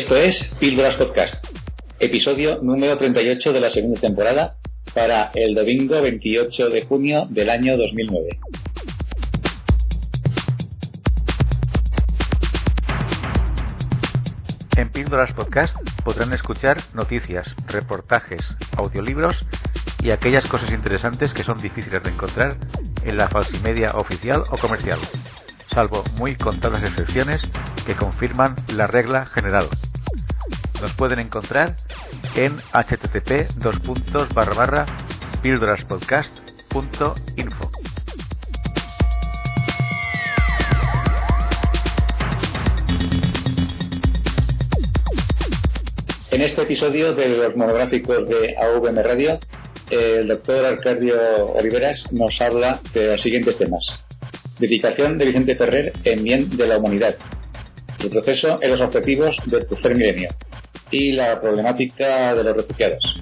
Esto es Píldoras Podcast, episodio número 38 de la segunda temporada para el domingo 28 de junio del año 2009. En Píldoras Podcast podrán escuchar noticias, reportajes, audiolibros y aquellas cosas interesantes que son difíciles de encontrar en la falsimedia oficial o comercial, salvo muy contadas excepciones que confirman la regla general. Nos pueden encontrar en http píldoraspodcast.info. En este episodio de los monográficos de AVM Radio, el doctor Arcadio Oliveras nos habla de los siguientes temas. Dedicación de Vicente Ferrer en bien de la humanidad. El proceso en los objetivos del tercer milenio. Y la problemática de los refugiados.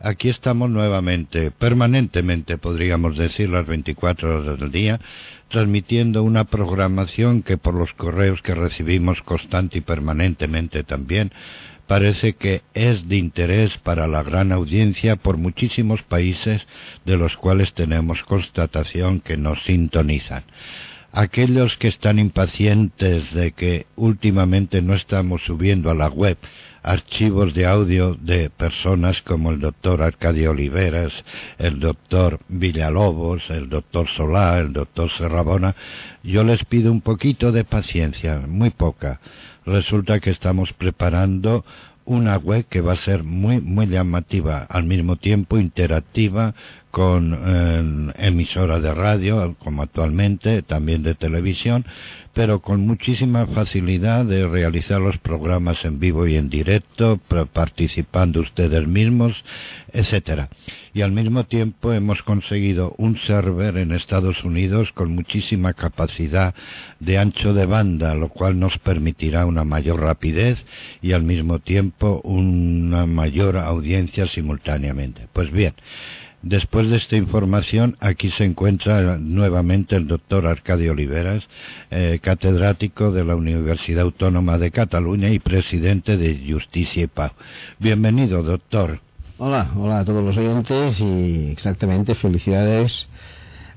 Aquí estamos nuevamente, permanentemente podríamos decir las 24 horas del día, transmitiendo una programación que por los correos que recibimos constante y permanentemente también parece que es de interés para la gran audiencia por muchísimos países de los cuales tenemos constatación que nos sintonizan. Aquellos que están impacientes de que últimamente no estamos subiendo a la web archivos de audio de personas como el doctor Arcadio Oliveras, el doctor Villalobos, el doctor Solá, el doctor Serrabona, yo les pido un poquito de paciencia, muy poca. Resulta que estamos preparando una web que va a ser muy muy llamativa, al mismo tiempo interactiva con eh, emisora de radio, como actualmente, también de televisión, pero con muchísima facilidad de realizar los programas en vivo y en directo, participando ustedes mismos, etcétera. Y al mismo tiempo hemos conseguido un server en Estados Unidos con muchísima capacidad de ancho de banda, lo cual nos permitirá una mayor rapidez y al mismo tiempo una mayor audiencia simultáneamente. Pues bien, Después de esta información, aquí se encuentra nuevamente el doctor Arcadio Oliveras, eh, catedrático de la Universidad Autónoma de Cataluña y presidente de Justicia y Paz. Bienvenido, doctor. Hola, hola a todos los oyentes y exactamente felicidades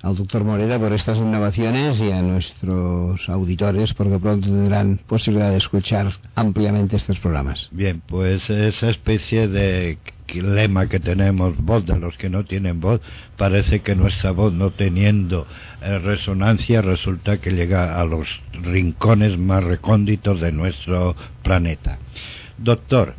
al doctor Morera por estas innovaciones y a nuestros auditores porque pronto tendrán posibilidad de escuchar ampliamente estos programas. Bien, pues esa especie de lema que tenemos, voz de los que no tienen voz, parece que nuestra voz no teniendo eh, resonancia resulta que llega a los rincones más recónditos de nuestro planeta. Doctor,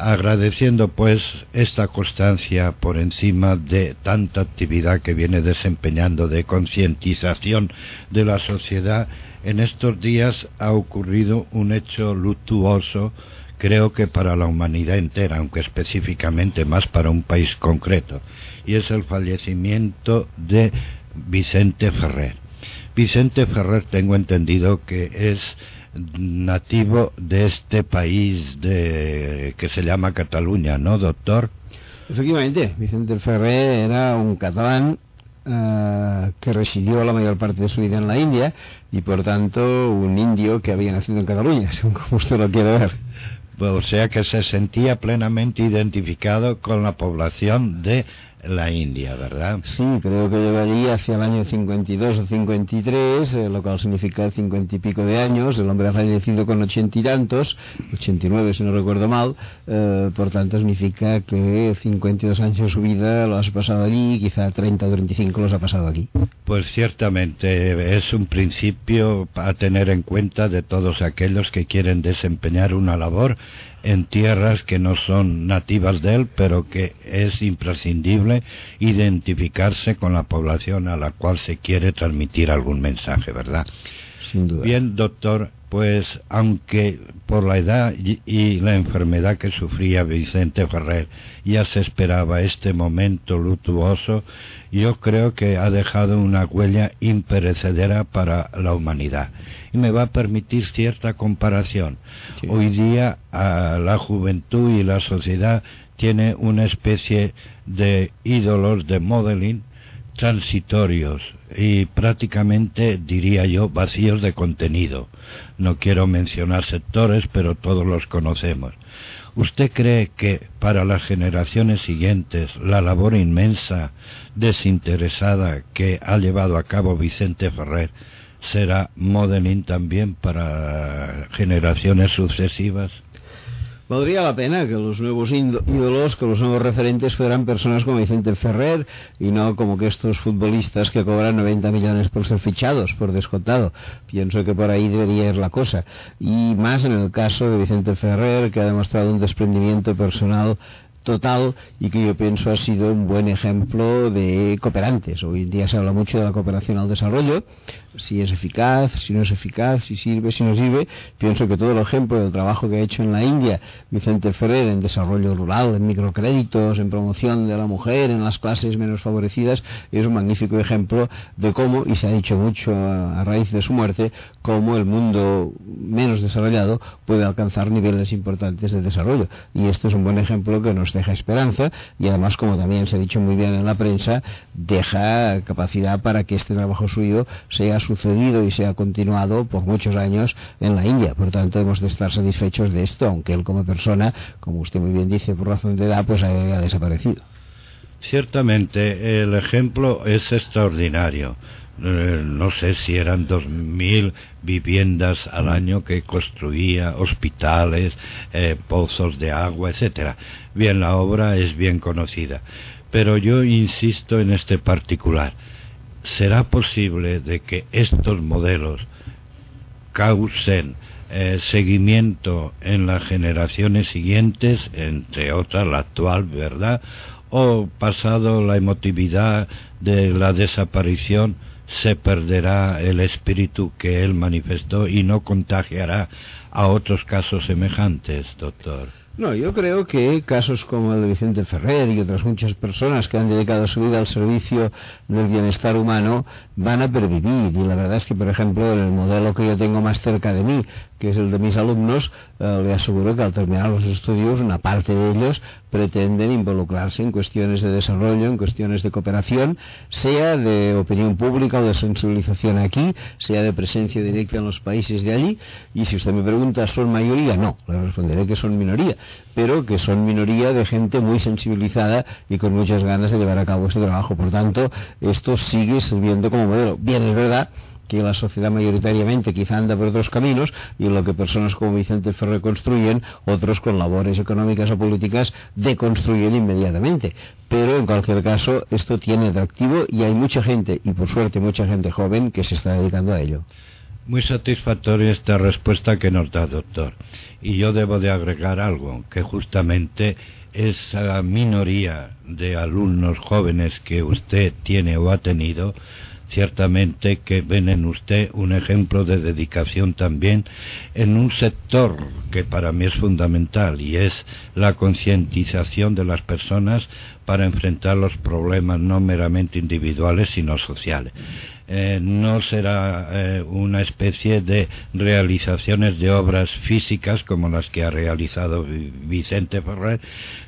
agradeciendo pues esta constancia por encima de tanta actividad que viene desempeñando de concientización de la sociedad, en estos días ha ocurrido un hecho luctuoso creo que para la humanidad entera, aunque específicamente más para un país concreto, y es el fallecimiento de Vicente Ferrer. Vicente Ferrer tengo entendido que es nativo de este país de, que se llama Cataluña, ¿no, doctor? Efectivamente, Vicente Ferrer era un catalán uh, que residió la mayor parte de su vida en la India y por tanto un indio que había nacido en Cataluña, según como usted lo quiere ver. O sea que se sentía plenamente identificado con la población de la India, ¿verdad? Sí, creo que allí hacia el año 52 o 53, eh, lo cual significa cincuenta y pico de años. El hombre ha fallecido con ochenta y tantos, 89 si no recuerdo mal, eh, por tanto significa que 52 años de su vida lo has pasado allí, quizá 30 o 35 los ha pasado aquí. Pues ciertamente es un principio a tener en cuenta de todos aquellos que quieren desempeñar una labor en tierras que no son nativas de él, pero que es imprescindible identificarse con la población a la cual se quiere transmitir algún mensaje, ¿verdad? Sin duda. Bien, doctor, pues aunque por la edad y, la enfermedad que sufría Vicente Ferrer ya se esperaba este momento lutuoso, yo creo que ha dejado una huella imperecedera para la humanidad. Y me va a permitir cierta comparación. Hoy día la juventud y la sociedad tiene una especie de ídolos de modeling transitorios y prácticamente diría yo vacíos de contenido. No quiero mencionar sectores, pero todos los conocemos. ¿Usted cree que para las generaciones siguientes la labor inmensa, desinteresada que ha llevado a cabo Vicente Ferrer será modeling también para generaciones sucesivas? Valdría la pena que los nuevos ídolos, que los nuevos referentes fueran personas como Vicente Ferrer y no como que estos futbolistas que cobran 90 millones por ser fichados, por descontado. Pienso que por ahí debería ir la cosa. Y más en el caso de Vicente Ferrer, que ha demostrado un desprendimiento personal total y que yo pienso ha sido un buen ejemplo de cooperantes. Hoy en día se habla mucho de la cooperación al desarrollo, si es eficaz, si no es eficaz, si sirve, si no sirve. Pienso que todo el ejemplo del trabajo que ha hecho en la India Vicente Ferrer en desarrollo rural, en microcréditos, en promoción de la mujer, en las clases menos favorecidas, es un magnífico ejemplo de cómo, y se ha dicho mucho a, raíz de su muerte, cómo el mundo menos desarrollado puede alcanzar niveles importantes de desarrollo. Y esto es un buen ejemplo que nos deja esperanza y además, como también se ha dicho muy bien en la prensa, deja capacidad para que este trabajo suyo sea sucedido y sea continuado por muchos años en la India. Por tanto, hemos de estar satisfechos de esto, aunque él como persona, como usted muy bien dice, por razón de edad, pues haya desaparecido. Ciertamente, el ejemplo es extraordinario. Eh, no sé si eran dos mil viviendas al año que construía, hospitales, eh, pozos de agua, etcétera. Bien, la obra es bien conocida, pero yo insisto en este particular. ¿Será posible de que estos modelos causen eh, seguimiento en las generaciones siguientes, entre otras la actual, ¿verdad? O pasado la emotividad de la desaparición, se perderá el espíritu que él manifestó y no contagiará a otros casos semejantes, doctor. No, yo creo que casos como el de Vicente Ferrer y otras muchas personas que han dedicado su vida al servicio del bienestar humano van a pervivir. Y la verdad es que, por ejemplo, en el modelo que yo tengo más cerca de mí, que es el de mis alumnos, eh, le aseguro que al terminar los estudios, una parte de ellos pretenden involucrarse en cuestiones de desarrollo, en cuestiones de cooperación, sea de opinión pública o de sensibilización aquí, sea de presencia directa en los países de allí. Y si usted me pregunta, ¿son mayoría? No, le responderé que son minoría pero que son minoría de gente muy sensibilizada y con muchas ganas de llevar a cabo este trabajo. Por tanto, esto sigue sirviendo como modelo. Bien, es verdad que la sociedad mayoritariamente quizá anda por otros caminos y lo que personas como Vicente Ferrer construyen, otros con labores económicas o políticas deconstruyen inmediatamente. Pero en cualquier caso, esto tiene atractivo y hay mucha gente, y por suerte mucha gente joven, que se está dedicando a ello. Muy satisfactoria esta respuesta que nos da, doctor. Y yo debo de agregar algo, que justamente esa minoría de alumnos jóvenes que usted tiene o ha tenido, ciertamente que ven en usted un ejemplo de dedicación también en un sector que para mí es fundamental y es la concientización de las personas para enfrentar los problemas no meramente individuales sino sociales. Eh, no será eh, una especie de realizaciones de obras físicas como las que ha realizado Vicente Ferrer,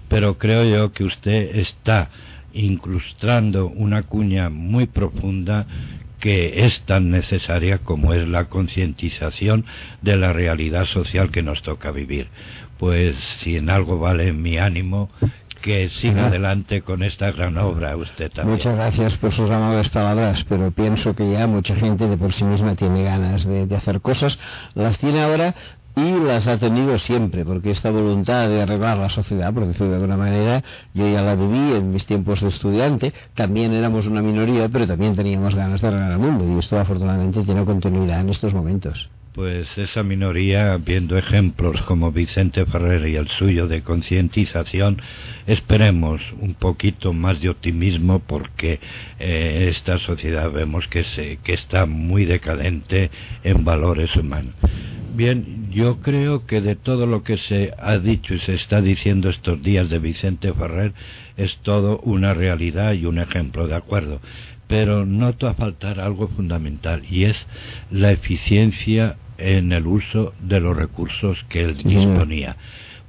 pero creo yo que usted está incrustando una cuña muy profunda que es tan necesaria como es la concientización de la realidad social que nos toca vivir. Pues si en algo vale mi ánimo, que siga adelante con esta gran obra usted también. Muchas gracias por sus amables palabras, pero pienso que ya mucha gente de por sí misma tiene ganas de, de hacer cosas. Las tiene ahora y las ha tenido siempre, porque esta voluntad de arreglar la sociedad, por decirlo de alguna manera, yo ya la viví en mis tiempos de estudiante, también éramos una minoría, pero también teníamos ganas de arreglar el mundo, y esto afortunadamente tiene continuidad en estos momentos. Pues esa minoría, viendo ejemplos como Vicente Ferrer y el suyo de concientización, esperemos un poquito más de optimismo porque eh, esta sociedad vemos que, se, que está muy decadente en valores humanos. Bien, yo creo que de todo lo que se ha dicho y se está diciendo estos días de Vicente Ferrer es todo una realidad y un ejemplo, de acuerdo. Pero noto a faltar algo fundamental y es la eficiencia en el uso de los recursos que él disponía.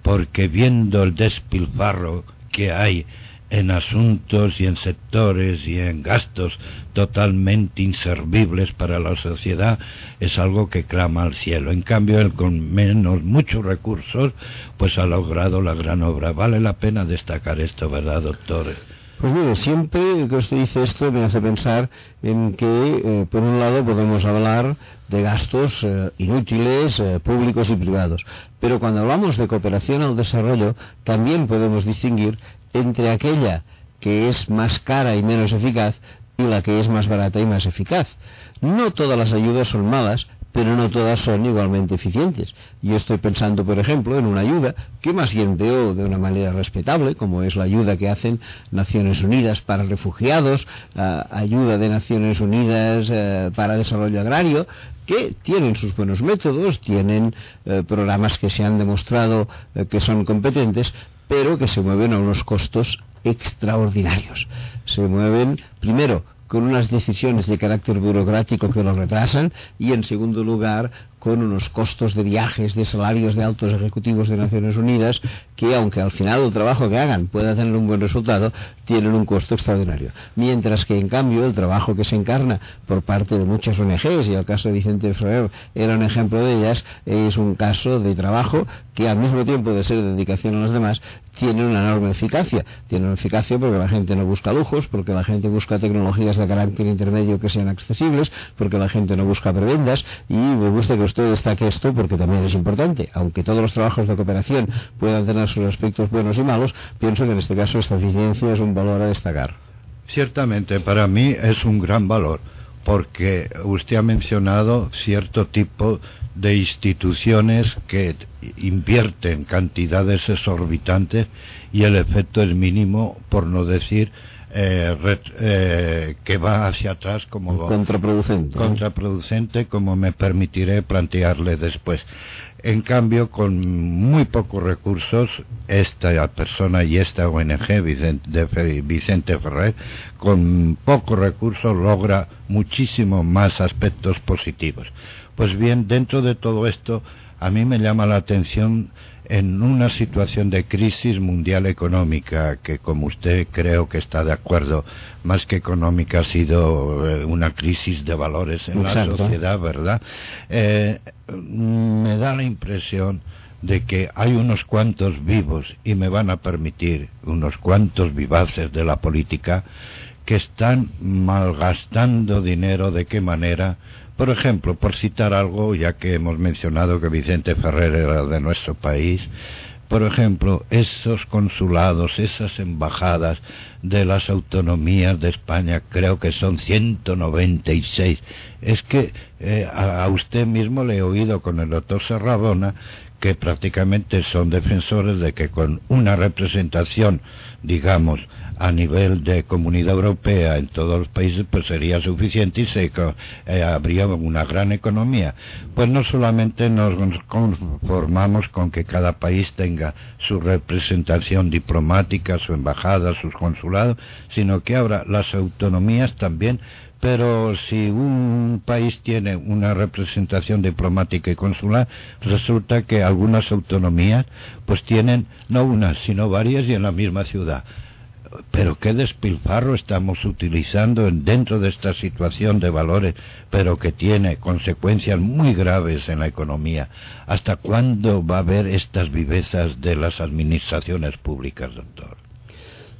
Porque viendo el despilfarro que hay en asuntos y en sectores y en gastos totalmente inservibles para la sociedad es algo que clama al cielo. En cambio, él con menos, muchos recursos, pues ha logrado la gran obra. Vale la pena destacar esto, ¿verdad, doctor? Pues mire, siempre que usted dice esto me hace pensar en que, eh, por un lado, podemos hablar de gastos eh, inútiles, eh, públicos y privados. Pero cuando hablamos de cooperación al desarrollo, también podemos distinguir entre aquella que es más cara y menos eficaz y la que es más barata y más eficaz. No todas las ayudas son malas, pero no todas son igualmente eficientes. Yo estoy pensando, por ejemplo, en una ayuda que más bien veo de una manera respetable, como es la ayuda que hacen Naciones Unidas para refugiados, ayuda de Naciones Unidas eh, para desarrollo agrario, que tienen sus buenos métodos, tienen eh, programas que se han demostrado eh, que son competentes, pero que se mueven a unos costos extraordinarios. Se mueven, primero, con unas decisiones de carácter burocrático que lo retrasan y, en segundo lugar, con unos costos de viajes, de salarios de altos ejecutivos de Naciones Unidas, que aunque al final el trabajo que hagan pueda tener un buen resultado, tienen un costo extraordinario. Mientras que, en cambio, el trabajo que se encarna por parte de muchas ONGs, y el caso de Vicente Ferrer era un ejemplo de ellas, es un caso de trabajo que al mismo tiempo de ser dedicación a los demás, tiene una enorme eficacia. Tiene una eficacia porque la gente no busca lujos, porque la gente busca tecnologías de carácter intermedio que sean accesibles, porque la gente no busca prebendas y me gusta que usted destaque esto porque también es importante. Aunque todos los trabajos de cooperación puedan tener sus aspectos buenos y malos, pienso que en este caso esta eficiencia es un valor a destacar. Ciertamente, para mí es un gran valor porque usted ha mencionado cierto tipo de instituciones que invierten cantidades exorbitantes y el efecto es mínimo, por no decir eh, eh, que va hacia atrás como contraproducente, contraproducente como me permitiré plantearle después. En cambio, con muy pocos recursos, esta persona y esta ONG, Vicente, Vicente Ferrer, con pocos recursos logra muchísimo más aspectos positivos. Pues bien, dentro de todo esto, a mí me llama la atención en una situación de crisis mundial económica, que como usted creo que está de acuerdo, más que económica ha sido eh, una crisis de valores en la sociedad, ¿verdad? Eh, me da la impresión de que hay unos cuantos vivos, y me van a permitir unos cuantos vivaces de la política, que están malgastando dinero de qué manera por ejemplo, por citar algo, ya que hemos mencionado que Vicente Ferrer era de nuestro país, por ejemplo, esos consulados, esas embajadas de las autonomías de España, creo que son 196. Es que eh, a, usted mismo le he oído con el doctor Serradona que prácticamente son defensores de que con una representación, digamos, a nivel de comunidad europea en todos los países, pues sería suficiente y se eh, habría una gran economía. Pues no solamente nos conformamos con que cada país tenga su representación diplomática, su embajada, sus consulados, sino que ahora las autonomías también pero si un país tiene una representación diplomática y consular, resulta que algunas autonomías pues tienen no una, sino varias y en la misma ciudad. Pero qué despilfarro estamos utilizando dentro de esta situación de valores, pero que tiene consecuencias muy graves en la economía. ¿Hasta cuándo va a haber estas vivezas de las administraciones públicas, doctor?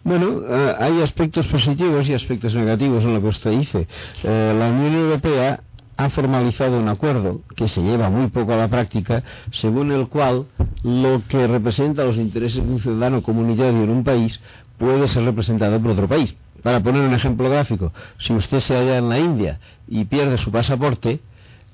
Bueno, eh, hay aspectos positivos y aspectos negativos en lo que usted dice. Eh, la Unión Europea ha formalizado un acuerdo que se lleva muy poco a la práctica, según el cual lo que representa los intereses de un ciudadano comunitario en un país puede ser representado por otro país. Para poner un ejemplo gráfico, si usted se halla en la India y pierde su pasaporte,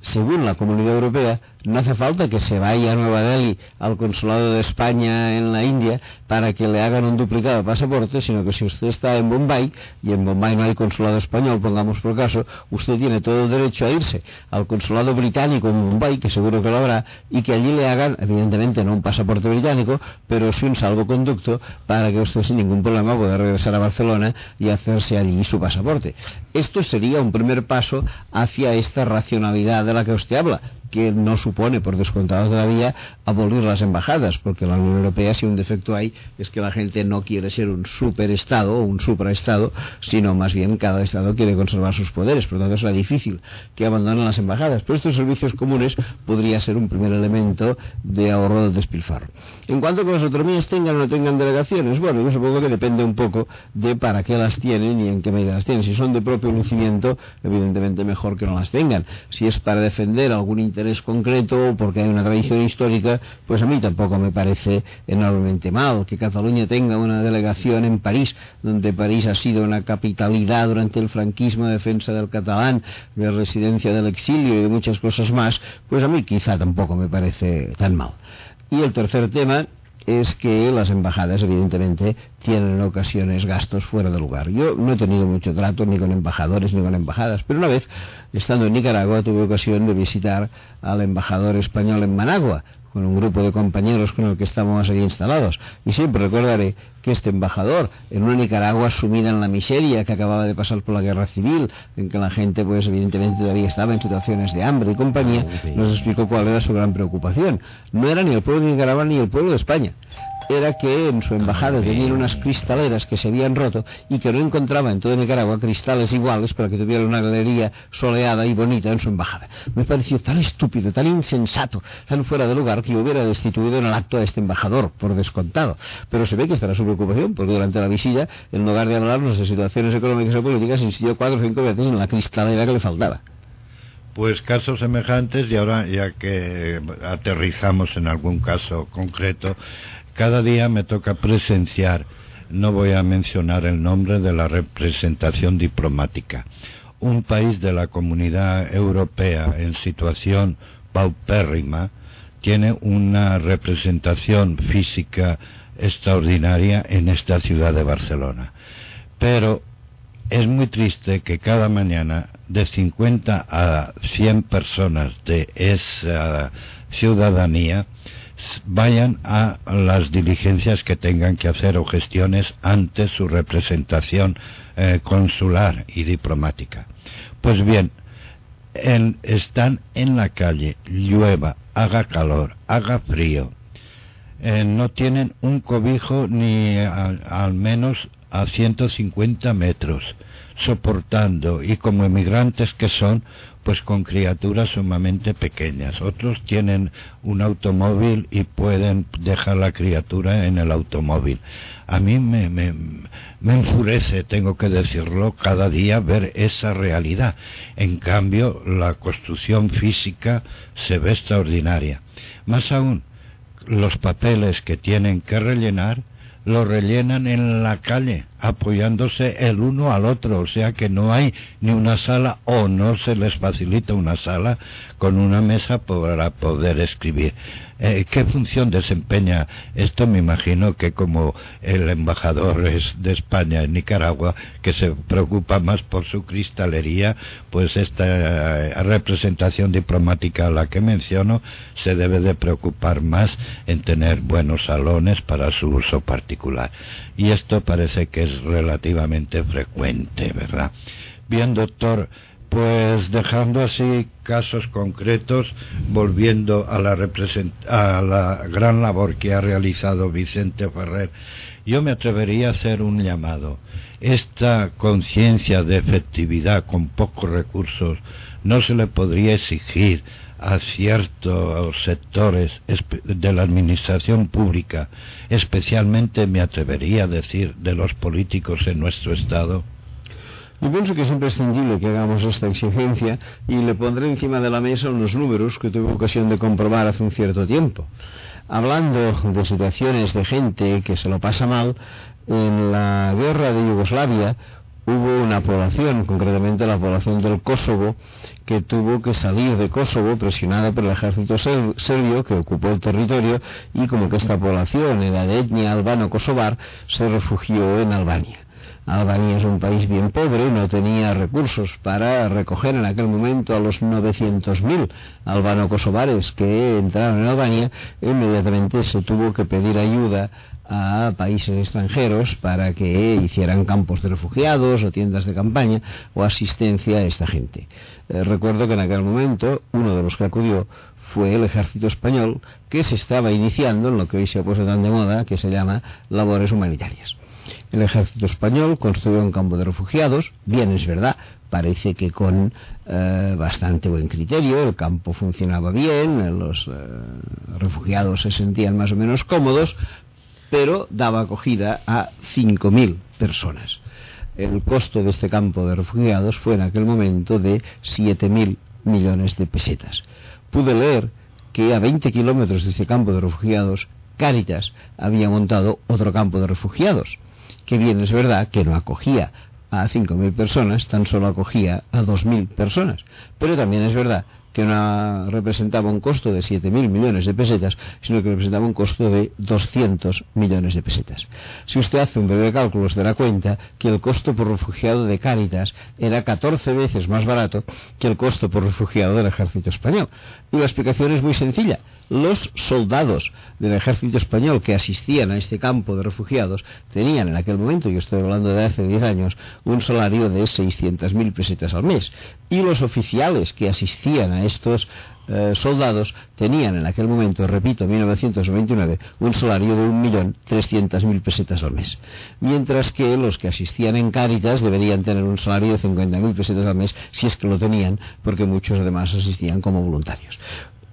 según la Comunidad Europea, no hace falta que se vaya a Nueva Delhi al consulado de España en la India para que le hagan un duplicado de pasaporte, sino que si usted está en Bombay y en Bombay no hay consulado español, pongamos por caso, usted tiene todo el derecho a irse al consulado británico en Bombay, que seguro que lo habrá, y que allí le hagan, evidentemente no un pasaporte británico, pero sí un salvoconducto para que usted sin ningún problema pueda regresar a Barcelona y hacerse allí su pasaporte. Esto sería un primer paso hacia esta racionalidad de la que usted habla que no supone, por descontado todavía, abolir las embajadas, porque la Unión Europea, si un defecto hay, es que la gente no quiere ser un superestado o un supraestado, sino más bien cada estado quiere conservar sus poderes, por lo tanto será difícil que abandonen las embajadas. Pero estos servicios comunes podría ser un primer elemento de ahorro del despilfarro. En cuanto a que las autonomías tengan o no tengan delegaciones, bueno, yo supongo que depende un poco de para qué las tienen y en qué medida las tienen. Si son de propio lucimiento, evidentemente mejor que no las tengan. Si es para defender algún interés interés concreto, porque hay una tradición histórica, pues a mí tampoco me parece enormemente mal que Cataluña tenga una delegación en París, donde París ha sido una capitalidad durante el franquismo de defensa del catalán, de residencia del exilio y de muchas cosas más, pues a mí quizá tampoco me parece tan mal. Y el tercer tema es que las embajadas, evidentemente, tienen en ocasiones gastos fuera de lugar. Yo no he tenido mucho trato ni con embajadores ni con embajadas, pero una vez, estando en Nicaragua, tuve ocasión de visitar al embajador español en Managua, con un grupo de compañeros con el que estábamos allí instalados. Y siempre recordaré que este embajador, en una Nicaragua sumida en la miseria que acababa de pasar por la guerra civil, en que la gente, pues evidentemente todavía estaba en situaciones de hambre y compañía, ah, nos explicó cuál era su gran preocupación. No era ni el pueblo de Nicaragua ni el pueblo de España era que en su embajada tenían unas cristaleras que se habían roto y que no encontraba en toda Nicaragua cristales iguales para que tuviera una galería soleada y bonita en su embajada. Me pareció tan estúpido, tan insensato, tan fuera de lugar que yo hubiera destituido en el acto a este embajador, por descontado. Pero se ve que estará su preocupación, porque durante la visita, en lugar de hablarnos de situaciones económicas o políticas, insistió cuatro o cinco veces en la cristalera que le faltaba. Pues casos semejantes, y ahora ya que aterrizamos en algún caso concreto, cada día me toca presenciar, no voy a mencionar el nombre de la representación diplomática, un país de la comunidad europea en situación paupérrima tiene una representación física extraordinaria en esta ciudad de Barcelona. Pero es muy triste que cada mañana de 50 a 100 personas de esa ciudadanía vayan a las diligencias que tengan que hacer o gestiones ante su representación eh, consular y diplomática. Pues bien, están en la calle, llueva, haga calor, haga frío, eh, no tienen un cobijo ni al menos a 150 metros, soportando y como emigrantes que son, pues con criaturas sumamente pequeñas. Otros tienen un automóvil y pueden dejar la criatura en el automóvil. A mí me, me, enfurece, tengo que decirlo, cada día ver esa realidad. En cambio, la construcción física se ve extraordinaria. Más aún, los papeles que tienen que rellenar lo rellenan en la calle, apoyándose el uno al otro, o sea que no hay ni una sala o no se les facilita una sala con una mesa para poder escribir. Eh, ¿Qué función desempeña esto? Me imagino que como el embajador es de España en Nicaragua, que se preocupa más por su cristalería, pues esta eh, representación diplomática a la que menciono se debe de preocupar más en tener buenos salones para su uso particular. Y esto parece que es relativamente frecuente, ¿verdad? Bien, doctor, Pues dejando así casos concretos, volviendo a la, a la gran labor que ha realizado Vicente Ferrer, yo me atrevería a hacer un llamado. Esta conciencia de efectividad con pocos recursos no se le podría exigir a ciertos sectores de la administración pública, especialmente me atrevería a decir de los políticos en nuestro Estado? Yo pienso que es imprescindible que hagamos esta exigencia y le pondré encima de la mesa unos números que tuve ocasión de comprobar hace un cierto tiempo. Hablando de situaciones de gente que se lo pasa mal, en la guerra de Yugoslavia hubo una población, concretamente la población del Kosovo, que tuvo que salir de Kosovo presionada por el ejército serbio que ocupó el territorio y como que esta población era de etnia albano-kosovar, se refugió en Albania. Albania es un país bien pobre, no tenía recursos para recoger en aquel momento a los 900.000 albano-kosovares que entraron en Albania, inmediatamente se tuvo que pedir ayuda a países extranjeros para que hicieran campos de refugiados o tiendas de campaña o asistencia a esta gente. Eh, recuerdo que en aquel momento uno de los que acudió fue el ejército español que se estaba iniciando en lo que hoy se ha puesto tan de moda que se llama labores humanitarias. El ejército español construyó un campo de refugiados, bien es verdad, parece que con eh, bastante buen criterio, el campo funcionaba bien, los eh, refugiados se sentían más o menos cómodos, pero daba acogida a 5.000 personas. El costo de este campo de refugiados fue en aquel momento de 7.000 millones de pesetas. Pude leer que a 20 kilómetros de ese campo de refugiados, Cáritas había montado otro campo de refugiados que bien es verdad que no acogía a 5.000 personas, tan solo acogía a 2.000 personas. Pero también es verdad que no representaba un costo de 7.000 millones de pesetas, sino que representaba un costo de 200 millones de pesetas. Si usted hace un breve cálculo, se dará cuenta que el costo por refugiado de Cáritas era 14 veces más barato que el costo por refugiado del ejército español. Y la explicación es muy sencilla los soldados del ejército español que asistían a este campo de refugiados tenían en aquel momento, yo estoy hablando de hace 10 años, un salario de 600.000 pesetas al mes. Y los oficiales que asistían a estos eh, soldados tenían en aquel momento, repito, 1929, un salario de 1.300.000 pesetas al mes. Mientras que los que asistían en Cáritas deberían tener un salario de 50.000 pesetas al mes, si es que lo tenían, porque muchos además asistían como voluntarios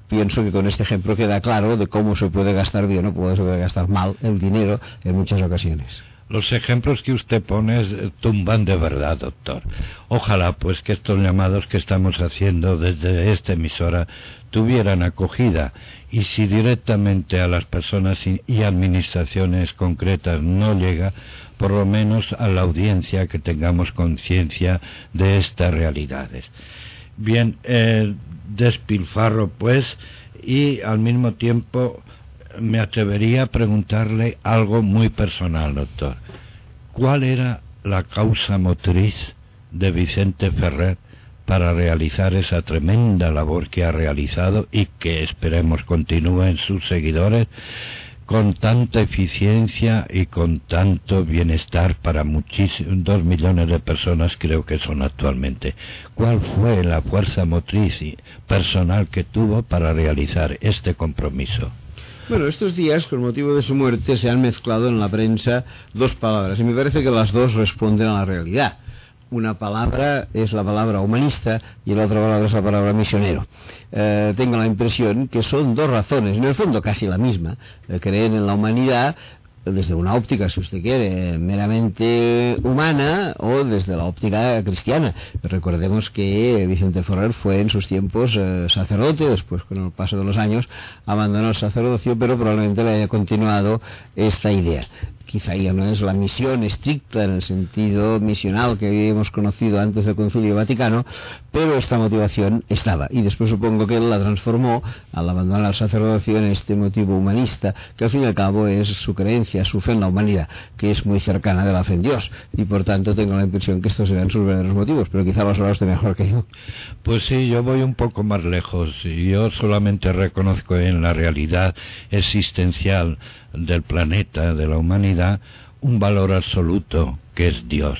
pienso que con este ejemplo queda claro de cómo se puede gastar bien o cómo se puede gastar mal el dinero en muchas ocasiones. Los ejemplos que usted pone tumban de verdad, doctor. Ojalá, pues, que estos llamados que estamos haciendo desde esta emisora tuvieran acogida y si directamente a las personas y administraciones concretas no llega, por lo menos a la audiencia que tengamos conciencia de estas realidades. Bien, eh, despilfarro, pues, y al mismo tiempo me atrevería a preguntarle algo muy personal, doctor. ¿Cuál era la causa motriz de Vicente Ferrer para realizar esa tremenda labor que ha realizado y que esperemos continúen sus seguidores con tanta eficiencia y con tanto bienestar para muchísimos, dos millones de personas creo que son actualmente. ¿Cuál fue la fuerza motriz y personal que tuvo para realizar este compromiso? Bueno, estos días, con motivo de su muerte, se han mezclado en la prensa dos palabras y me parece que las dos responden a la realidad una palabra es la palabra humanista y la otra palabra es la palabra misionero. Eh, tengo la impresión que son dos razones, en el fondo casi la misma. Eh, creer en la humanidad desde una óptica, si usted quiere, meramente humana o desde la óptica cristiana. Recordemos que Vicente Ferrer fue en sus tiempos eh, sacerdote, después con el paso de los años abandonó el sacerdocio, pero probablemente le haya continuado esta idea quizá ya no es la misión estricta en el sentido misional que habíamos conocido antes del Concilio Vaticano, pero esta motivación estaba. Y después supongo que él la transformó al abandonar el sacerdocio en este motivo humanista, que al fin y al cabo es su creencia, su fe en la humanidad, que es muy cercana de la fe en Dios. Y por tanto tengo la impresión que estos serán sus verdaderos motivos, pero quizá los hablaste mejor que yo. Pues sí, yo voy un poco más lejos. Yo solamente reconozco en la realidad existencial del planeta, de la humanidad, un valor absoluto que es Dios.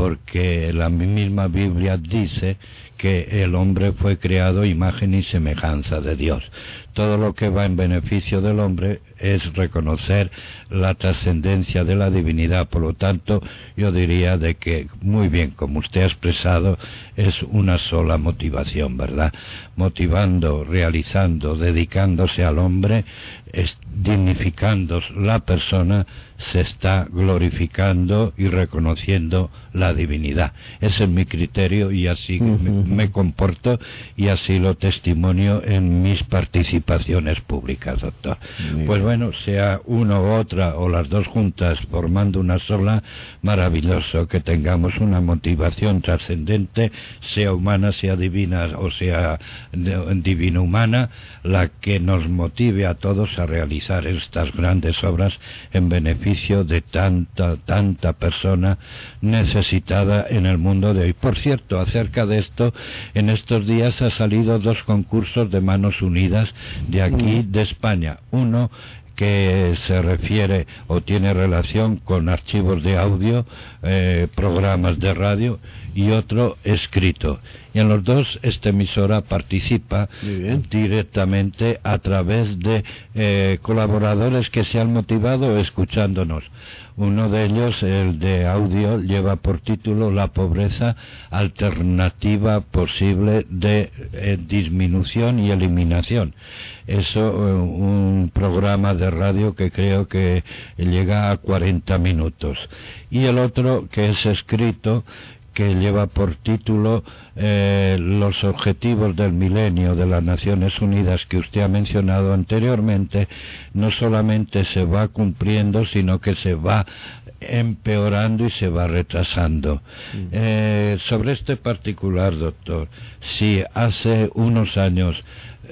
porque la misma Biblia dice que el hombre fue creado imagen y semejanza de Dios. Todo lo que va en beneficio del hombre es reconocer la trascendencia de la divinidad. Por lo tanto, yo diría de que, muy bien, como usted ha expresado, es una sola motivación, ¿verdad? Motivando, realizando, dedicándose al hombre, dignificando la persona, se está glorificando y reconociendo la divinidad. Ese es mi criterio y así me, comporto y así lo testimonio en mis participaciones públicas, doctor. pues bueno, sea una u otra o las dos juntas formando una sola, maravilloso que tengamos una motivación trascendente, sea humana, sea divina o sea divina humana, la que nos motive a todos a realizar estas grandes obras en beneficio de tanta, tanta persona necesitada en el mundo de hoy. Por cierto, acerca de esto, en estos días ha salido dos concursos de manos unidas de aquí, de España. Uno que se refiere o tiene relación con archivos de audio, eh, programas de radio y otro escrito. Y en los dos esta emisora participa directamente a través de eh, colaboradores que se han motivado escuchándonos. Uno de ellos, el de audio, lleva por título La pobreza alternativa posible de eh, disminución y eliminación. Eso, eh, un programa de radio que creo que llega a 40 minutos. Y el otro, que es escrito, que lleva por título eh, los objetivos del milenio de las Naciones Unidas que usted ha mencionado anteriormente, no solamente se va cumpliendo, sino que se va empeorando y se va retrasando. Mm. Eh, sobre este particular, doctor, si hace unos años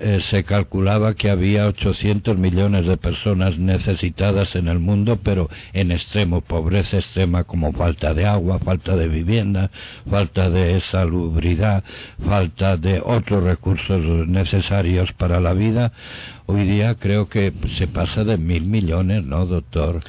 eh, se calculaba que había 800 millones de personas necesitadas en el mundo, pero en extremo, pobreza extrema como falta de agua, falta de vivienda, falta de salubridad, falta de otros recursos necesarios para la vida. Hoy día creo que se pasa de mil millones, ¿no, doctor?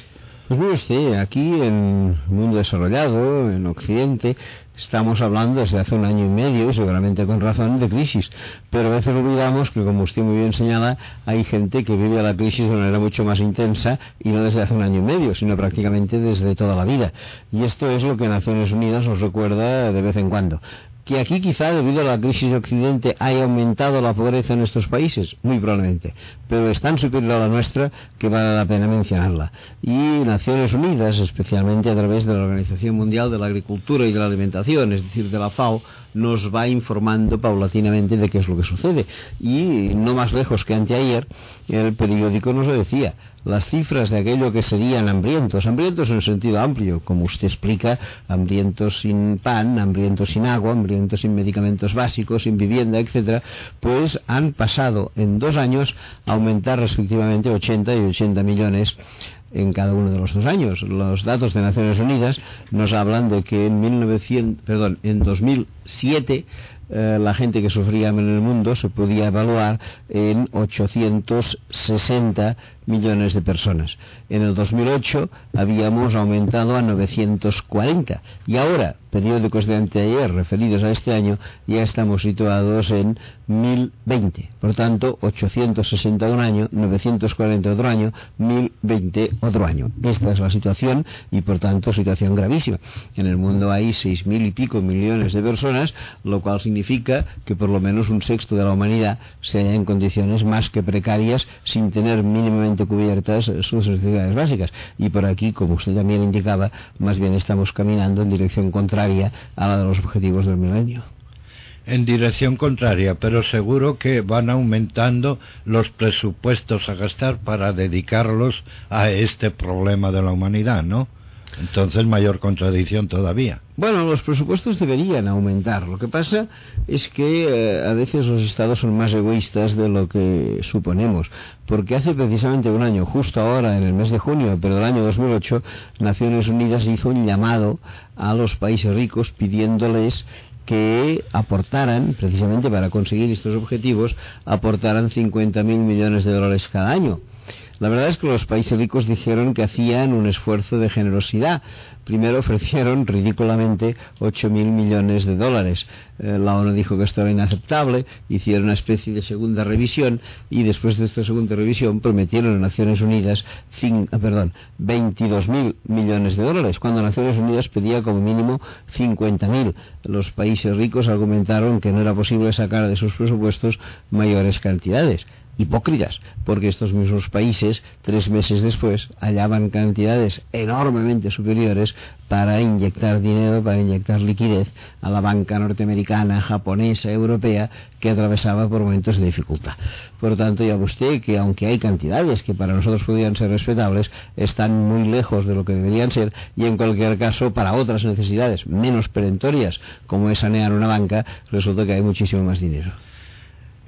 Pues mire usted, aquí en el mundo desarrollado, en Occidente, estamos hablando desde hace un año y medio, y seguramente con razón, de crisis. Pero a veces olvidamos que, como usted muy bien señala, hay gente que vive la crisis de manera mucho más intensa y no desde hace un año y medio, sino prácticamente desde toda la vida. Y esto es lo que Naciones Unidas nos recuerda de vez en cuando que aquí quizá debido a la crisis de Occidente haya aumentado la pobreza en estos países, muy probablemente, pero es tan superior a la nuestra que vale la pena mencionarla. Y Naciones Unidas, especialmente a través de la Organización Mundial de la Agricultura y de la Alimentación, es decir, de la FAO, nos va informando paulatinamente de qué es lo que sucede. Y no más lejos que anteayer, el periódico nos lo decía, las cifras de aquello que serían hambrientos, hambrientos en el sentido amplio, como usted explica, hambrientos sin pan, hambrientos sin agua, hambrientos sin medicamentos básicos, sin vivienda, etcétera, pues han pasado en dos años a aumentar respectivamente 80 y 80 millones en cada uno de los dos años. Los datos de Naciones Unidas nos hablan de que en 1900, perdón, en 2007 eh, la gente que sufría en el mundo se podía evaluar en 860 millones de personas. En el 2008 habíamos aumentado a 940 y ahora, periódicos de anteayer referidos a este año, ya estamos situados en 1020. Por tanto, 860 un año, 940 otro año, 1020 otro año. Esta es la situación y por tanto situación gravísima. En el mundo hay 6.000 y pico millones de personas, lo cual significa que por lo menos un sexto de la humanidad se halla en condiciones más que precarias sin tener mínimamente cubiertas sus necesidades básicas. Y por aquí, como usted también indicaba, más bien estamos caminando en dirección contraria a la de los objetivos del milenio en dirección contraria, pero seguro que van aumentando los presupuestos a gastar para dedicarlos a este problema de la humanidad, ¿no? Entonces, mayor contradicción todavía. Bueno, los presupuestos deberían aumentar. Lo que pasa es que eh, a veces los estados son más egoístas de lo que suponemos. Porque hace precisamente un año, justo ahora, en el mes de junio, pero del año 2008, Naciones Unidas hizo un llamado a los países ricos pidiéndoles que aportaran, precisamente para conseguir estos objetivos, aportaran 50.000 millones de dólares cada año La verdad es que los países ricos dijeron que hacían un esfuerzo de generosidad. Primero ofrecieron ridículamente 8.000 millones de dólares. Eh, la ONU dijo que esto era inaceptable, hicieron una especie de segunda revisión y después de esta segunda revisión prometieron a Naciones Unidas ah, perdón, 22.000 millones de dólares, cuando Naciones Unidas pedía como mínimo 50.000. Los países ricos argumentaron que no era posible sacar de sus presupuestos mayores cantidades hipócritas, porque estos mismos países, tres meses después, hallaban cantidades enormemente superiores para inyectar dinero, para inyectar liquidez a la banca norteamericana, japonesa, europea, que atravesaba por momentos de dificultad. Por tanto, ya usted que aunque hay cantidades que para nosotros podrían ser respetables, están muy lejos de lo que deberían ser y en cualquier caso, para otras necesidades menos perentorias, como es sanear una banca, resulta que hay muchísimo más dinero.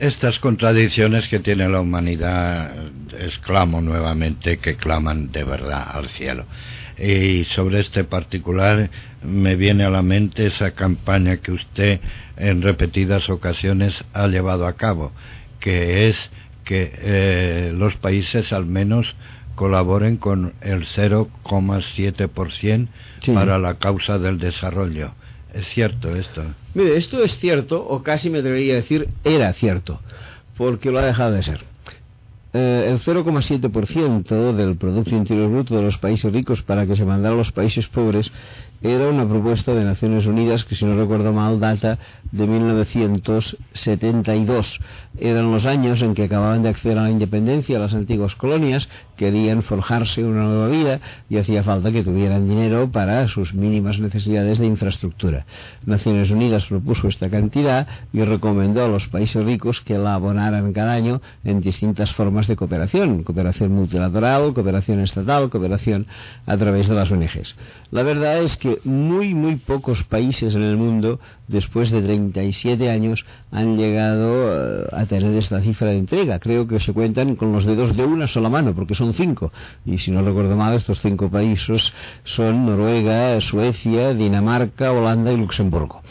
Estas contradicciones que tiene la humanidad, exclamo nuevamente que claman de verdad al cielo. Y sobre este particular me viene a la mente esa campaña que usted en repetidas ocasiones ha llevado a cabo, que es que eh, los países al menos colaboren con el 0,7% para la causa del desarrollo. ¿Es cierto esto? Mire, esto es cierto, o casi me debería decir era cierto, porque lo ha dejado de ser. Eh, el 0,7% del Producto Interior Bruto de los países ricos para que se mandara a los países pobres era una propuesta de Naciones Unidas que, si no recuerdo mal, data de 1972. Eran los años en que acababan de acceder a la independencia las antiguas colonias, querían forjarse una nueva vida y hacía falta que tuvieran dinero para sus mínimas necesidades de infraestructura. Naciones Unidas propuso esta cantidad y recomendó a los países ricos que la abonaran cada año en distintas formas de cooperación, cooperación multilateral, cooperación estatal, cooperación a través de las ONGs. La verdad es que muy, muy pocos países en el mundo, después de 37 años, han llegado eh, a tener esta cifra de entrega. Creo que se cuentan con los dedos de una sola mano, porque son cinco. Y si no recuerdo mal, estos cinco países son Noruega, Suecia, Dinamarca, Holanda y Luxemburgo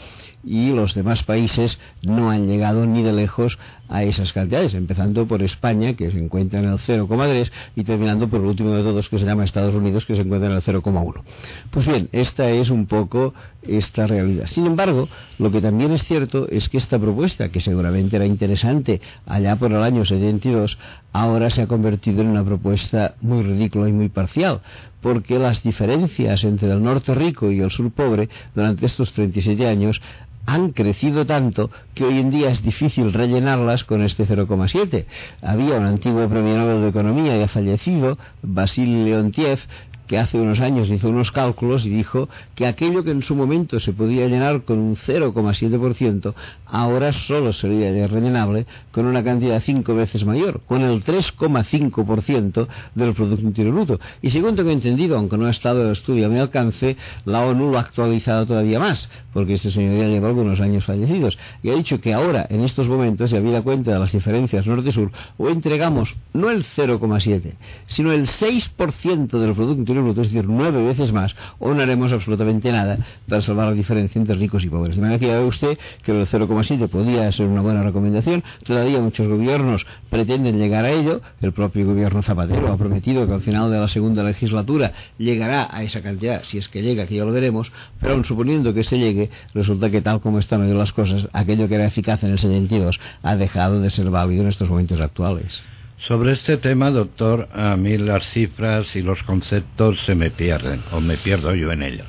y los demás países no han llegado ni de lejos a esas cantidades, empezando por España, que se encuentra en el 0,3, y terminando por el último de todos, que se llama Estados Unidos, que se encuentra en el 0,1. Pues bien, esta es un poco esta realidad. Sin embargo, lo que también es cierto es que esta propuesta, que seguramente era interesante allá por el año 72, ahora se ha convertido en una propuesta muy ridícula y muy parcial, porque las diferencias entre el norte rico y el sur pobre durante estos 37 años han crecido tanto que hoy en día es difícil rellenarlas con este 0,7. Había un antiguo premio Nobel de Economía ya fallecido, Basil Leontiev, que hace unos años hizo unos cálculos y dijo que aquello que en su momento se podía llenar con un 0,7%, ahora solo sería rellenable con una cantidad cinco veces mayor, con el 3,5% del Producto Interior Bruto. Y según tengo entendido, aunque no ha estado el estudio a mi alcance, la ONU lo ha actualizado todavía más, porque este señor ya lleva algunos años fallecidos, y ha dicho que ahora, en estos momentos, y habida cuenta de las diferencias norte-sur, o entregamos no el 0,7, sino el 6% del Producto Interior es decir, nueve veces más, o no haremos absolutamente nada para salvar la diferencia entre ricos y pobres. De manera que ya ve usted que el 0,7 podría ser una buena recomendación, todavía muchos gobiernos pretenden llegar a ello, el propio gobierno Zapatero ha prometido que al final de la segunda legislatura llegará a esa cantidad, si es que llega, que ya lo veremos, pero aun suponiendo que se llegue, resulta que tal como están hoy las cosas, aquello que era eficaz en el 72 ha dejado de ser válido en estos momentos actuales. Sobre este tema, doctor, a mí las cifras y los conceptos se me pierden, o me pierdo yo en ellos.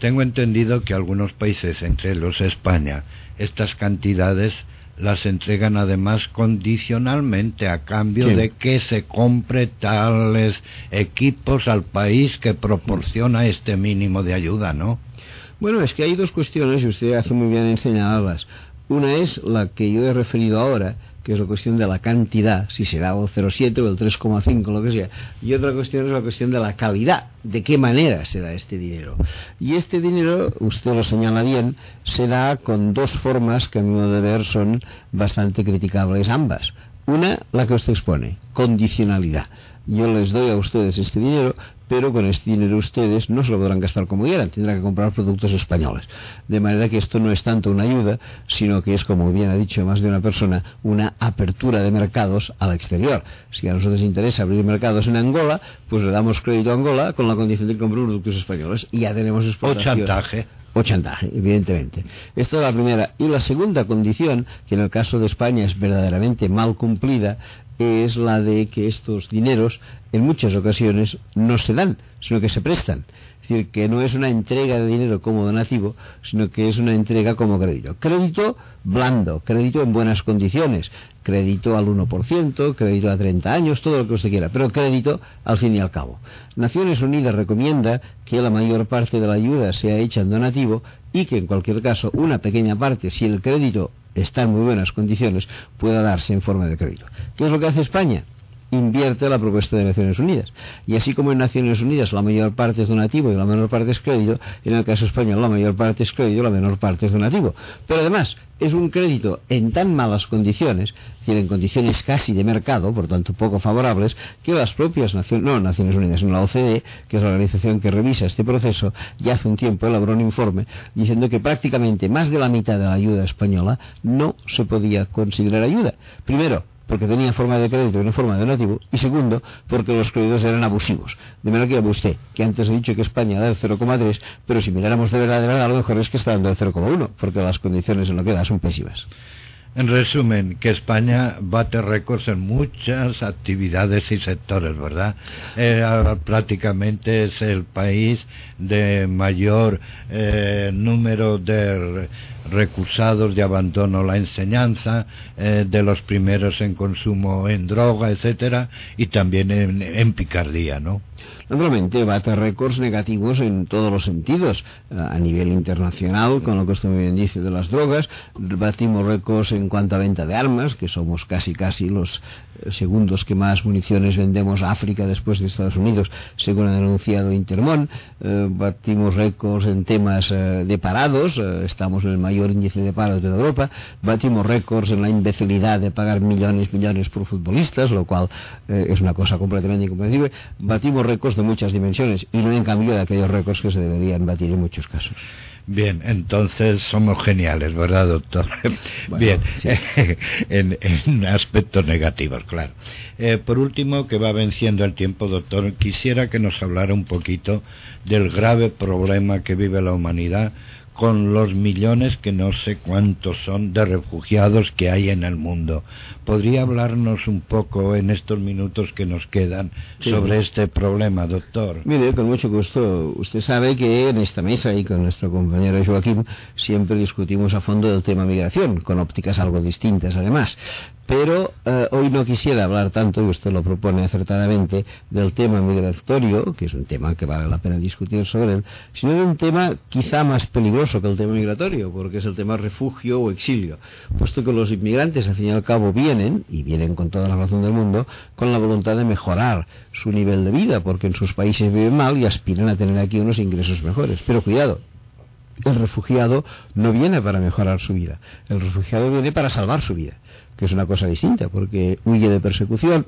Tengo entendido que algunos países, entre los España, estas cantidades las entregan además condicionalmente a cambio de que se compre tales equipos al país que proporciona este mínimo de ayuda, ¿no? Bueno, es que hay dos cuestiones y usted hace muy bien en señalarlas. Una es la que yo he referido ahora, que es la cuestión de la cantidad, si será el 0,7 o el 3,5, lo que sea. Y otra cuestión es la cuestión de la calidad, de qué manera se da este dinero. Y este dinero, usted lo señala bien, se da con dos formas que a mi modo de ver son bastante criticables ambas. Una, la que usted expone, condicionalidad. Yo les doy a ustedes este dinero, pero con este dinero ustedes no se lo podrán gastar como quieran, tendrán que comprar productos españoles. De manera que esto no es tanto una ayuda, sino que es, como bien ha dicho más de una persona, una apertura de mercados al exterior. Si a nosotros nos interesa abrir mercados en Angola, pues le damos crédito a Angola con la condición de comprar productos españoles y ya tenemos exportación. O chantaje chantaje, evidentemente. Esta es la primera. Y la segunda condición, que en el caso de España es verdaderamente mal cumplida, es la de que estos dineros en muchas ocasiones no se dan, sino que se prestan decir, que no es una entrega de dinero como donativo, sino que es una entrega como crédito. Crédito blando, crédito en buenas condiciones, crédito al 1%, crédito a 30 años, todo lo que usted quiera, pero crédito al fin y al cabo. Naciones Unidas recomienda que la mayor parte de la ayuda sea hecha en donativo y que en cualquier caso una pequeña parte, si el crédito está en muy buenas condiciones, pueda darse en forma de crédito. ¿Qué es lo que hace España? Invierte la propuesta de Naciones Unidas. Y así como en Naciones Unidas la mayor parte es donativo y la menor parte es crédito, en el caso español la mayor parte es crédito y la menor parte es donativo. Pero además es un crédito en tan malas condiciones, es decir, en condiciones casi de mercado, por tanto poco favorables, que las propias Naciones, no Naciones Unidas, sino la OCDE, que es la organización que revisa este proceso, ya hace un tiempo elaboró un informe diciendo que prácticamente más de la mitad de la ayuda española no se podía considerar ayuda. Primero, porque tenía forma de crédito y no forma de donativo, y segundo, porque los créditos eran abusivos. De manera que usted, que antes he dicho que España da el 0,3, pero si miráramos de verdad, de verdad, a lo mejor es que está dando el 0,1, porque las condiciones en lo que da son pésimas. En resumen, que España bate récords en muchas actividades y sectores, ¿verdad? Eh, prácticamente es el país de mayor eh, número de recursados de abandono a la enseñanza, eh, de los primeros en consumo en droga, etcétera, y también en picardía, ¿no? Naturalmente, bate récords negativos en todos los sentidos. A nivel internacional, con lo que usted bien dice de las drogas, batimos récords en cuanto a venta de armas, que somos casi casi los eh, segundos que más municiones vendemos a África después de Estados Unidos, según ha denunciado Intermón. Eh, batimos récords en temas eh, de parados, estamos en el mayor índice de paro de Europa. Batimos récords en la imbecilidad de pagar millones, millones por futbolistas, lo cual es una cosa completamente incomprensible. Batimos récords de muchas dimensiones y no en cambio de aquellos récords que se deberían batir en muchos casos. Bien, entonces somos geniales, ¿verdad, doctor? Bien, en, aspectos negativos, claro. Eh, por último, que va venciendo el tiempo, doctor, quisiera que nos hablara un poquito del grave problema que vive la humanidad con los millones que no sé cuántos son de refugiados que hay en el mundo. ¿Podría hablarnos un poco en estos minutos que nos quedan sobre este problema, doctor? Mire, con mucho gusto. Usted sabe que en esta mesa y con nuestro compañero Joaquín siempre discutimos a fondo del tema migración, con ópticas algo distintas además. Pero eh, hoy no quisiera hablar tanto, y usted lo propone acertadamente, del tema migratorio, que es un tema que vale la pena discutir sobre él, sino de un tema quizá más peligroso que el tema migratorio, porque es el tema refugio o exilio, puesto que los inmigrantes, al fin y al cabo, vienen, y vienen con toda la razón del mundo, con la voluntad de mejorar su nivel de vida, porque en sus países viven mal y aspiran a tener aquí unos ingresos mejores. Pero cuidado, el refugiado no viene para mejorar su vida, el refugiado viene para salvar su vida, que es una cosa distinta, porque huye de persecución,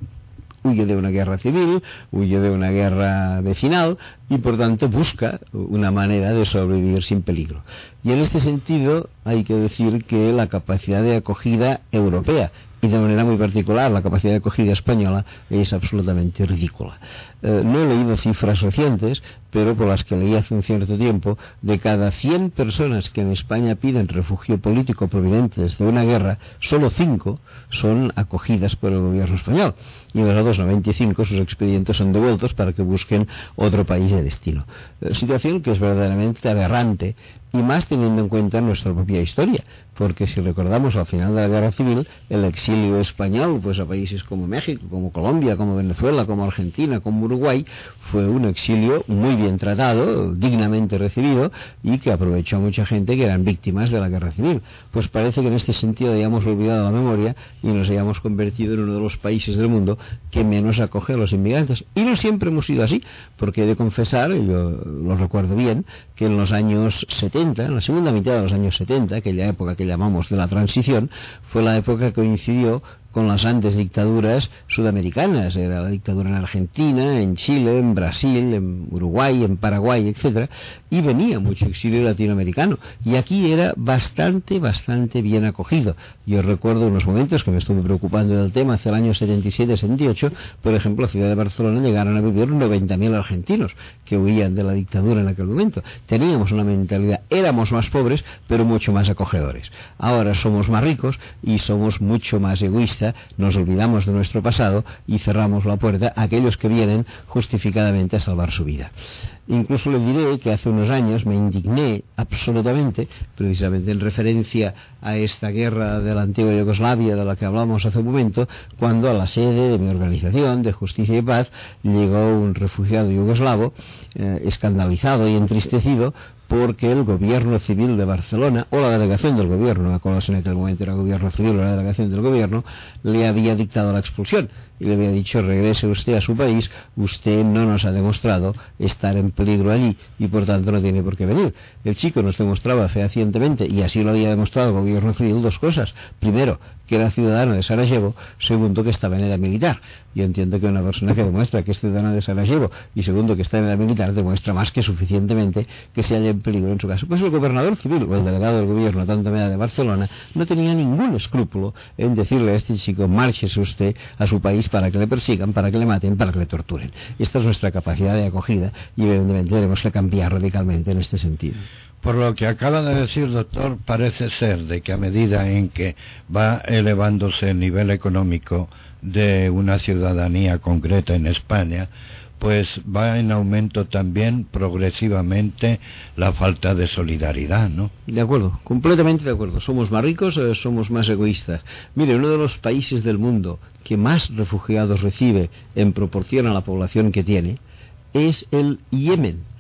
huye de una guerra civil, huye de una guerra vecinal y por tanto busca una manera de sobrevivir sin peligro. Y en este sentido hay que decir que la capacidad de acogida europea y de manera muy particular la capacidad de acogida española es absolutamente ridícula. Eh, no he leído cifras recientes, pero por las que leí hace un cierto tiempo, de cada 100 personas que en España piden refugio político provenientes de una guerra, solo 5 son acogidas por el gobierno español. Y los otros 95 sus expedientes son devueltos para que busquen otro país de destino. Eh, situación que es verdaderamente aberrante y más teniendo en cuenta nuestra propia historia, porque si recordamos al final de la guerra civil, el exilio español pues a países como México, como Colombia, como Venezuela, como Argentina, como Uruguay, fue un exilio muy bien tratado, dignamente recibido y que aprovechó a mucha gente que eran víctimas de la guerra civil. Pues parece que en este sentido hayamos olvidado la memoria y nos hayamos convertido en uno de los países del mundo que menos acoge a los inmigrantes. Y no siempre hemos sido así, porque he de confesar, yo lo recuerdo bien, que en los años 70 en la segunda mitad de los años 70, aquella época que llamamos de la transición, fue la época que coincidió con las antes dictaduras sudamericanas. Era la dictadura en Argentina, en Chile, en Brasil, en Uruguay, en Paraguay, etcétera, y venía mucho exilio latinoamericano. Y aquí era bastante, bastante bien acogido. Yo recuerdo unos momentos que me estuve preocupando del tema hace el año 77-78, por ejemplo, la ciudad de Barcelona llegaron a vivir 90.000 argentinos que huían de la dictadura en aquel momento. Teníamos una mentalidad, éramos más pobres, pero mucho más acogedores. Ahora somos más ricos y somos mucho más egoístas, nos olvidamos de nuestro pasado y cerramos la puerta a aquellos que vienen justificadamente a salvar su vida. Incluso le diré que hace unos años me indigné absolutamente, precisamente en referencia a esta guerra de la antigua Yugoslavia de la que hablamos hace un momento, cuando a la sede de mi organización de Justicia y Paz llegó un refugiado yugoslavo eh, escandalizado y entristecido porque el gobierno civil de Barcelona, o la delegación del gobierno, acuerdo en aquel momento era el gobierno civil o la delegación del gobierno, le había dictado la expulsión y le había dicho regrese usted a su país, usted no nos ha demostrado estar en peligro allí y por tanto no tiene por qué venir. El chico nos demostraba fehacientemente, y así lo había demostrado el gobierno civil, dos cosas. Primero, que era ciudadano de Sarajevo, segundo, que estaba en edad militar. Yo entiendo que una persona que demuestra que es ciudadano de Sarajevo y segundo, que está en edad militar, demuestra más que suficientemente que se haya peligro en su caso. Pues el gobernador civil o el delegado del gobierno, tanto en de Barcelona, no tenía ningún escrúpulo en decirle a este chico, márchese usted a su país para que le persigan, para que le maten, para que le torturen. Esta es nuestra capacidad de acogida y evidentemente tenemos que cambiar radicalmente en este sentido. Por lo que acaba de decir, doctor, parece ser de que a medida en que va elevándose el nivel económico de una ciudadanía concreta en España, pues va en aumento también progresivamente la falta de solidaridad, ¿no? De acuerdo, completamente de acuerdo. Somos más ricos, eh, somos más egoístas. Mire, uno de los países del mundo que más refugiados recibe en proporción a la población que tiene es el Yemen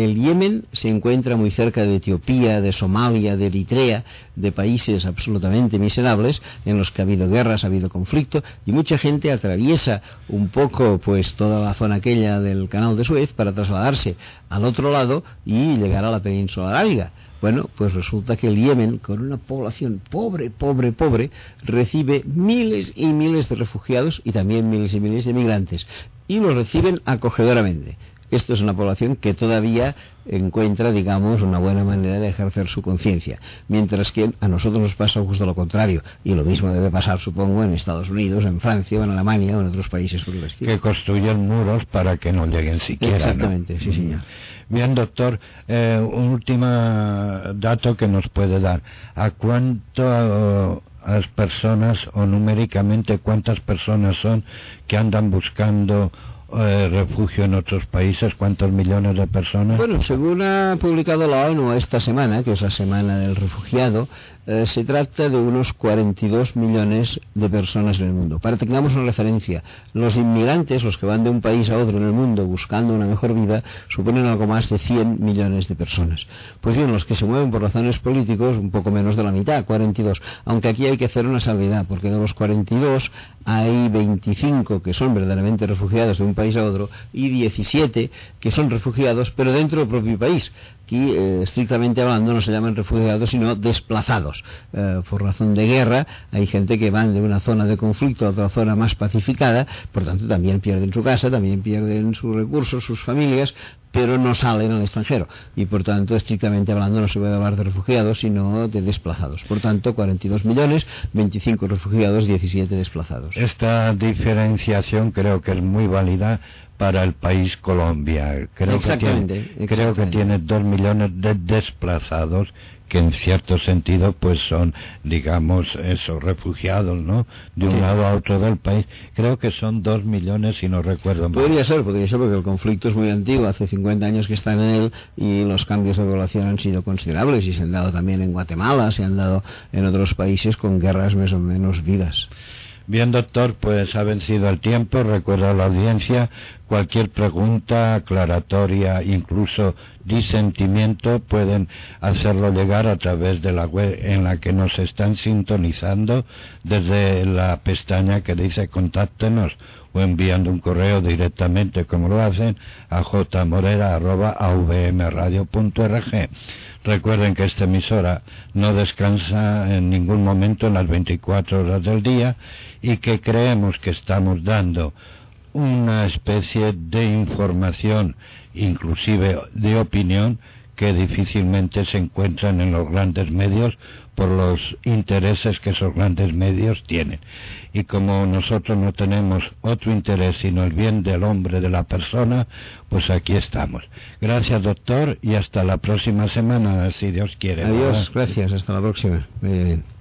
el Yemen se encuentra muy cerca de Etiopía, de Somalia, de Eritrea, de países absolutamente miserables en los que ha habido guerras, ha habido conflicto y mucha gente atraviesa un poco pues toda la zona aquella del canal de Suez para trasladarse al otro lado y llegar a la península arábiga. Bueno, pues resulta que el Yemen, con una población pobre, pobre, pobre, recibe miles y miles de refugiados y también miles y miles de migrantes. Y los reciben acogedoramente. Esto es una población que todavía encuentra, digamos, una buena manera de ejercer su conciencia, mientras que a nosotros nos pasa justo lo contrario, y lo mismo debe pasar, supongo, en Estados Unidos, en Francia, o en Alemania o en otros países por el estilo. Que construyen muros para que no lleguen siquiera. Exactamente, sí, señor. Bien, doctor, eh, un último dato que nos puede dar. ¿A cuánto las personas o numéricamente cuántas personas son que andan buscando eh, refugio en otros países? ¿Cuántos millones de personas? Bueno, según ha publicado la ONU esta semana, que es la semana del refugiado, eh, se trata de unos 42 millones de personas en el mundo. Para que tengamos una referencia, los inmigrantes, los que van de un país a otro en el mundo buscando una mejor vida, suponen algo más de 100 millones de personas. Pues bien, los que se mueven por razones políticos, un poco menos de la mitad, 42. Aunque aquí hay que hacer una salvedad, porque de los 42 hay 25 que son verdaderamente refugiados de un país a otro y 17 que son refugiados, pero dentro del propio país. Aquí, eh, estrictamente hablando, no se llaman refugiados, sino desplazados. Eh, por razón de guerra, hay gente que van de una zona de conflicto a otra zona más pacificada, por tanto también pierden su casa, también pierden sus recursos, sus familias, pero no salen al extranjero. Y por tanto, estrictamente hablando, no se puede hablar de refugiados, sino de desplazados. Por tanto, 42 millones, 25 refugiados, 17 desplazados. Esta diferenciación creo que es muy válida para el país Colombia. Creo que tiene, creo que tiene dos millones de desplazados que en cierto sentido pues son digamos esos refugiados no de un lado a otro del país. Creo que son dos millones si no recuerdo mal. Podría ser podría ser porque el conflicto es muy antiguo. Hace 50 años que está en él y los cambios de población han sido considerables y se han dado también en Guatemala se han dado en otros países con guerras más o menos vivas Bien, doctor, pues ha vencido el tiempo. Recuerdo a la audiencia cualquier pregunta aclaratoria, incluso disentimiento, pueden hacerlo llegar a través de la web en la que nos están sintonizando desde la pestaña que dice contáctenos o enviando un correo directamente como lo hacen a jmorera.avmradio.org. Recuerden que esta emisora no descansa en ningún momento en las 24 horas del día y que creemos que estamos dando una especie de información, inclusive de opinión, que difícilmente se encuentran en los grandes medios por los intereses que esos grandes medios tienen. Y como nosotros no tenemos otro interés sino el bien del hombre, de la persona, pues aquí estamos. Gracias, doctor, y hasta la próxima semana, si Dios quiere. Adiós, gracias, hasta la próxima. bien.